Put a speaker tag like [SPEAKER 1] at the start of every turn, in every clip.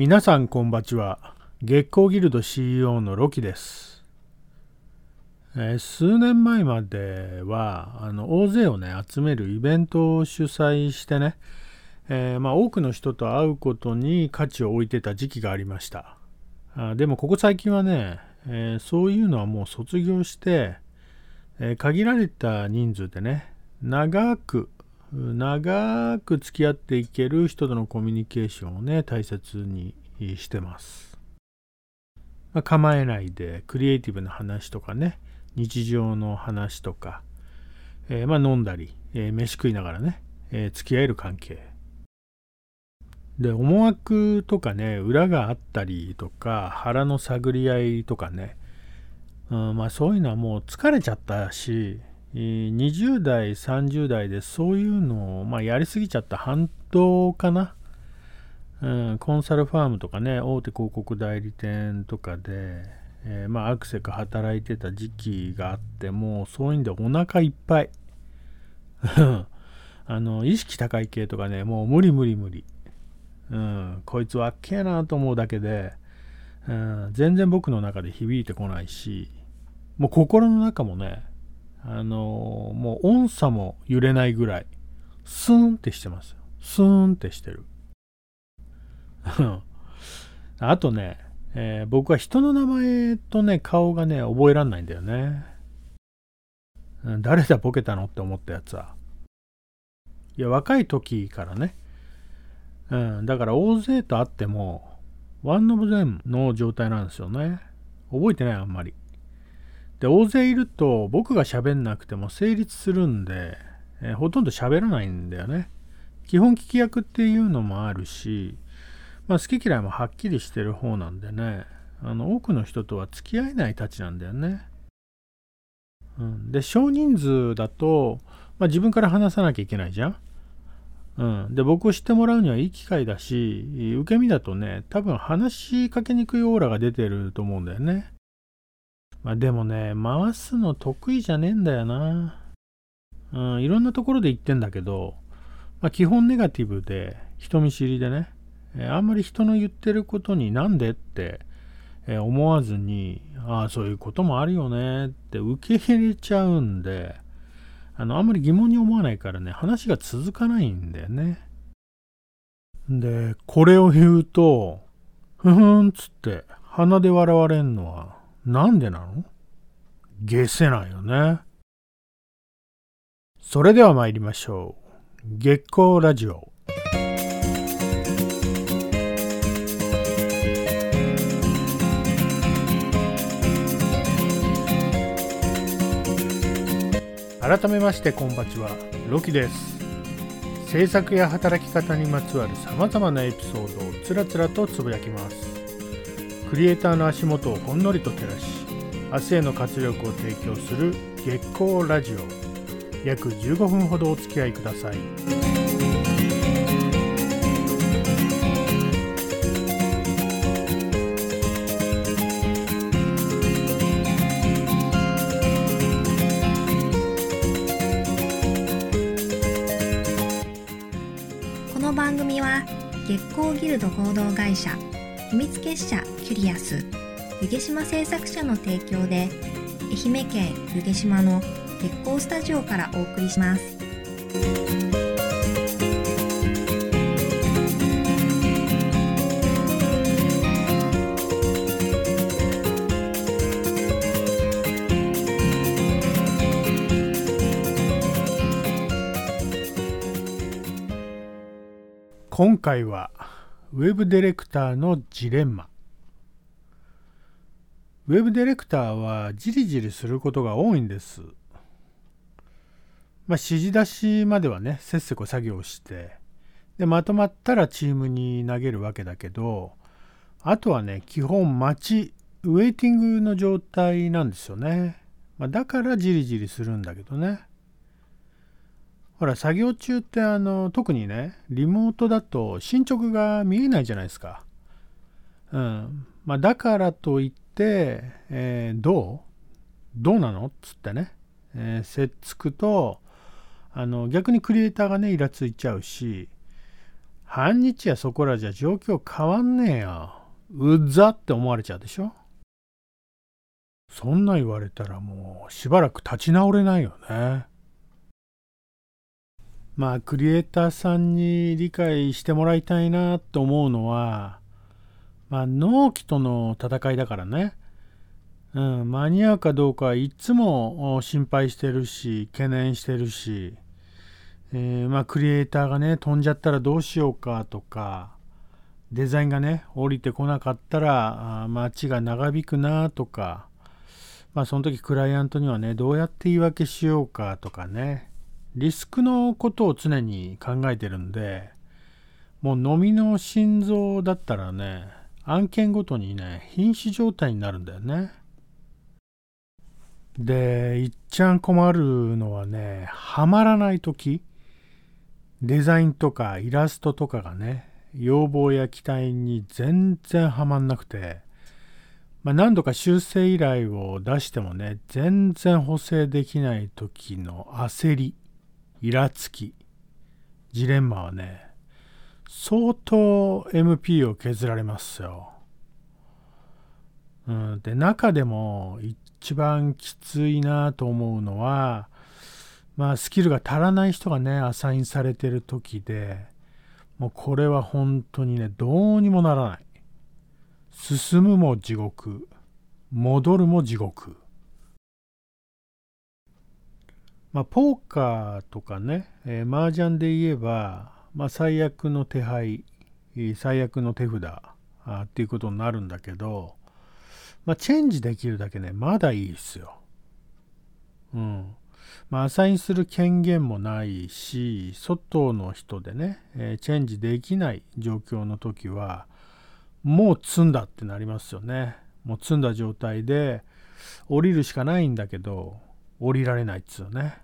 [SPEAKER 1] 皆さんこんばちは。月光ギルド CEO のロキです、えー数年前まではあの大勢をね集めるイベントを主催してね、えーまあ、多くの人と会うことに価値を置いてた時期がありました。あでもここ最近はね、えーそういうのはもう卒業して、えー限られた人数でね長く長く付き合っていける人とのコミュニケーションをね大切にしてます、まあ構えないでクリエイティブな話とかね日常の話とか、えーまあ飲んだり、えー飯食いながらね、えー付き合える関係。で思惑とかね裏があったりとか腹の探り合いとかね、うん、まあそういうのはもう疲れちゃったし20代30代でそういうのを、まあ、やりすぎちゃった反動かな、うん、コンサルファームとかね大手広告代理店とかで、えーまあアクセク働いてた時期があってもうそういうんでお腹いっぱい。あの意識高い系とかねもう無理無理無理、うん、こいつわっけえなと思うだけで、うん、全然僕の中で響いてこないしもう心の中もねあのもう音差も揺れないぐらいスーンってしてますスーンってしてる。あとね、えー僕は人の名前とね顔がね覚えらんないんだよね。誰だボケたのって思ったやつは。いや若い時からね。うんだから大勢と会ってもワンオブゼムの状態なんですよね。覚えてないあんまり。で大勢いると僕が喋んなくても成立するんで、えーほとんど喋らないんだよね。基本聞き役っていうのもあるし、まあ、好き嫌いもはっきりしてる方なんでね。あの多くの人とは付き合えないたちなんだよね、うん、で少人数だと、まあ、自分から話さなきゃいけないじゃん。うん、で僕を知ってもらうにはいい機会だし受け身だとね多分話しかけにくいオーラが出てると思うんだよね。まあでもね、回すの得意じゃねえんだよな。うん、いろんなところで言ってんだけど、まあ基本ネガティブで人見知りでね、えあんまり人の言ってることになんでって、え思わずに、ああ、そういうこともあるよねって受け入れちゃうんで、あの、あんまり疑問に思わないからね、話が続かないんだよね。で、これを言うと、ふふんっつって鼻で笑われんのはなんでなの？下せないよね。それでは参りましょう。月光ラジオ。改めましてこんばちは、ロキです。制作や働き方にまつわるさまざまなエピソードをつらつらとつぶやきます。クリエイターの足元をほんのりと照らし明日への活力を提供する月光ラジオ約15分ほどお付き合いください
[SPEAKER 2] 月光ギルド合同会社秘密結社キュリアス湯毛島製作者の提供で愛媛県湯毛島の月光スタジオからお送りします。
[SPEAKER 1] 今回はウェブディレクターのジレンマ。ウェブディレクターはじりじりすることが多いんです。まあ指示出しまではねせっせこ作業してでまとまったらチームに投げるわけだけどあとはね基本待ちウェイティングの状態なんですよね、まあ、だからじりじりするんだけどね。ほら作業中ってあの特にねリモートだと進捗が見えないじゃないですか。うん。まあだからといって、えーどう？どうなの？っつってね、えーせっつくとあの逆にクリエイターがねイラついちゃうし半日やそこらじゃ状況変わんねえよ。うっざって思われちゃうでしょ？そんな言われたらもうしばらく立ち直れないよね。まあクリエイターさんに理解してもらいたいなと思うのは、まあ納期との戦いだからね。うん、間に合うかどうかはいつも心配してるし、懸念してるし、えー、まあ、クリエイターがね、飛んじゃったらどうしようかとか、デザインがね、降りてこなかったら、街が長引くなとか、まあ、その時クライアントにはね、どうやって言い訳しようかとかね、リスクのことを常に考えてるんで、もう飲みの心臓だったらね、案件ごとにね、瀕死状態になるんだよね。で、いっちゃん困るのはね、はまらない時デザインとかイラストとかがね、要望や期待に全然はまんなくて、まあ、何度か修正依頼を出してもね、全然補正できない時の焦り、イラつき、ジレンマはね、相当 MP を削られますよ。うん、で、中でも一番きついなと思うのは、まあ、スキルが足らない人がね、アサインされてる時で、もうこれは本当にね、どうにもならない。進むも地獄、戻るも地獄。まあ、ポーカーとかね、えー、麻雀で言えば、まあ、最悪の手配、最悪の手札あっていうことになるんだけど、まあ、チェンジできるだけね、まだいいですよ。うん。まあ、アサインする権限もないし、外の人でね、えー、チェンジできない状況の時は、もう積んだってなりますよね。もう積んだ状態で、降りるしかないんだけど、降りられないっつうね。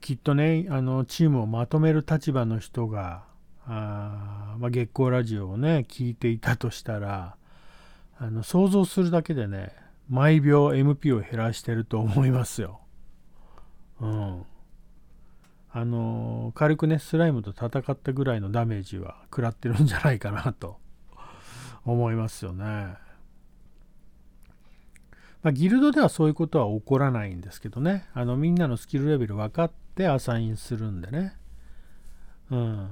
[SPEAKER 1] きっとね、あの、チームをまとめる立場の人が、あまあ、月光ラジオをね、聞いていたとしたら、あの想像するだけでね、毎秒 MP を減らしてると思いますよ。うん。あの軽くね、スライムと戦ったぐらいのダメージは食らってるんじゃないかなと思いますよね。まあ、ギルドではそういうことは起こらないんですけどね。あのみんなのスキルレベル分かってアサインするんでね。うん。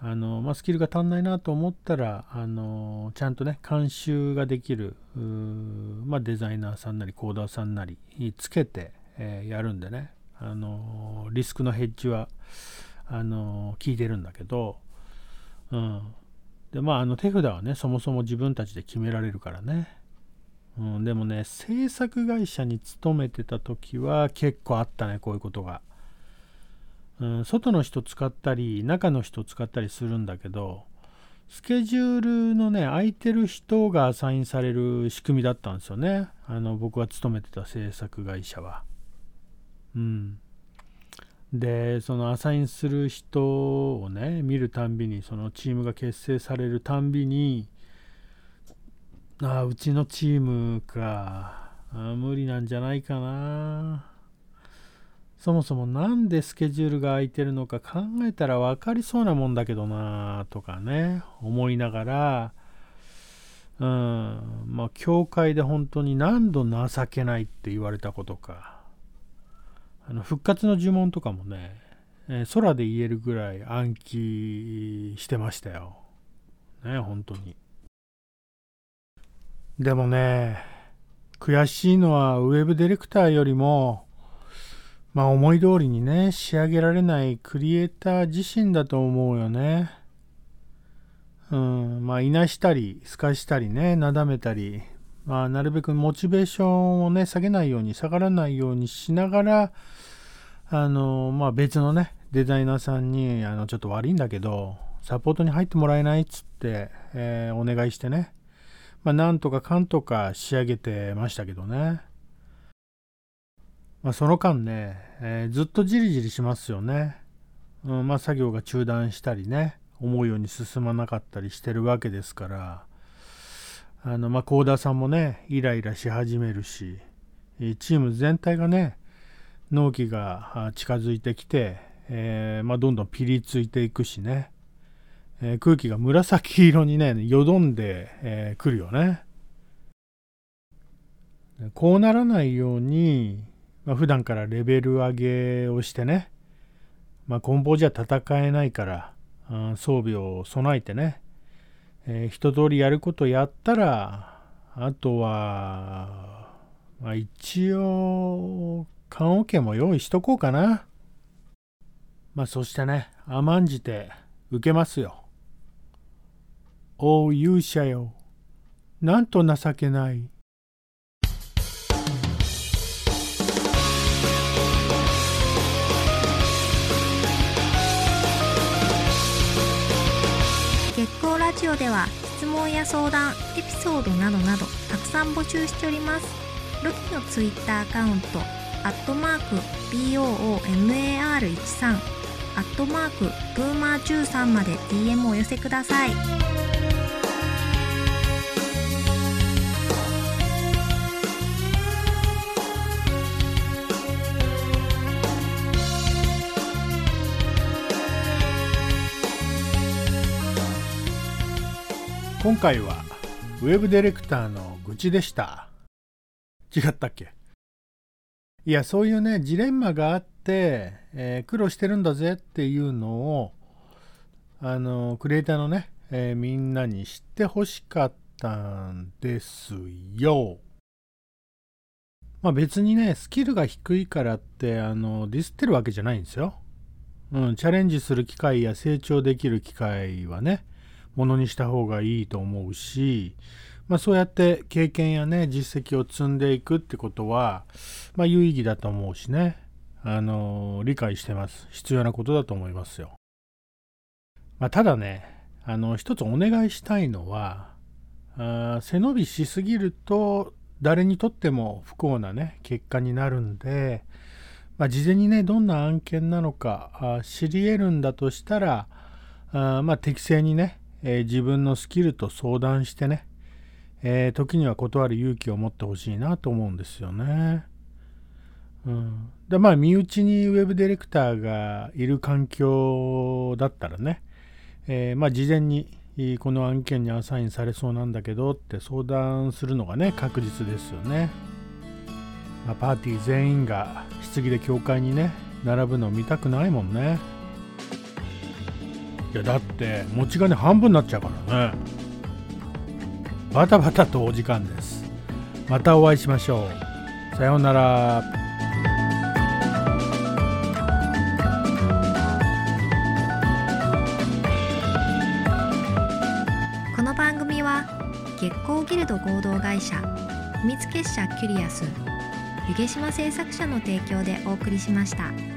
[SPEAKER 1] あの、まあ、スキルが足んないなと思ったら、あのちゃんとね、監修ができる、まあ、デザイナーさんなり、コーダーさんなりにつけて、えー、やるんでね、あのリスクのヘッジは、あの効いてるんだけど、うん。で、まあ、あの手札はね、そもそも自分たちで決められるからね。うん、でもね、制作会社に勤めてた時は結構あったね、こういうことが。うん、外の人使ったり中の人使ったりするんだけどスケジュールのね空いてる人がアサインされる仕組みだったんですよね。あの僕が勤めてた制作会社は。うん。でそのアサインする人をね見るたんびにそのチームが結成されるたんびにああうちのチームか。あ無理なんじゃないかな。そもそも何でスケジュールが空いてるのか考えたら分かりそうなもんだけどなとかね思いながら。うん。まあ教会で本当に何度情けないって言われたことか。あの復活の呪文とかもね、えー、空で言えるぐらい暗記してましたよ。ね本当に。でもね悔しいのはウェブディレクターよりもまあ思い通りにね、仕上げられないクリエイター自身だと思うよね。うん、まあいなしたり、透かしたりね、なだめたり、まあなるべくモチベーションをね、下げないように、下がらないようにしながら、あの、まあ別のね、デザイナーさんに、あの、ちょっと悪いんだけど、サポートに入ってもらえないっつって、えー、お願いしてね、まあなんとかかんとか仕上げてましたけどね。まあ、その間ね、えー、ずっとじりじりしますよね。うんまあ、作業が中断したりね、思うように進まなかったりしてるわけですから、あの、まあ、コーダーさんもね、イライラし始めるし、チーム全体がね、納期が近づいてきて、えー、まあ、どんどんピリついていくしね、えー、空気が紫色にねよどんでく、えー、るよねこうならないように、まあ、普段からレベル上げをしてね、まあ、棍棒じゃ戦えないから、装備を備えてね、えー、一通りやることやったら、あとは、まあ、一応、棺桶も用意しとこうかな。まあ、そしてね、甘んじて受けますよ。お勇者よ。なんと情けない月光。
[SPEAKER 2] ラジオでは質問や相談エピソードなどなどたくさん募集しておりますロキのツイッターアカウントアットマーク BOOMAR13 アットマークブーマー13まで DM をお寄せください
[SPEAKER 1] 今回はウェブディレクターの愚痴でした。違ったっけ？いや、そういうね、ジレンマがあって、えー、苦労してるんだぜっていうのを、あの、クリエイターのね、えー、みんなに知ってほしかったんですよ。まあ別にね、スキルが低いからって、あの、ディスってるわけじゃないんですよ。うん、チャレンジする機会や成長できる機会はね、ものにした方がいいと思うし、まあ、そうやって経験やね実績を積んでいくってことは、まあ、有意義だと思うしねあの理解してます必要なことだと思いますよ、まあ、ただねあの一つお願いしたいのはあ背伸びしすぎると誰にとっても不幸なね結果になるんで、まあ、事前にねどんな案件なのか知り得るんだとしたらあまあ適正にねえー、自分のスキルと相談してね、えー、時には断る勇気を持ってほしいなと思うんですよね。うん、でまあ身内にウェブディレクターがいる環境だったらね、えー、まあ事前にこの案件にアサインされそうなんだけどって相談するのがね確実ですよね。まあ、パーティー全員が棺で教会にね並ぶの見たくないもんね。いやだって持ち金半分になっちゃうからね。バタバタとお時間です。またお会いしましょう。さようなら。
[SPEAKER 2] 月光ギルド合同会社秘密結社キュリアス湯毛島製作者の提供でお送りしました。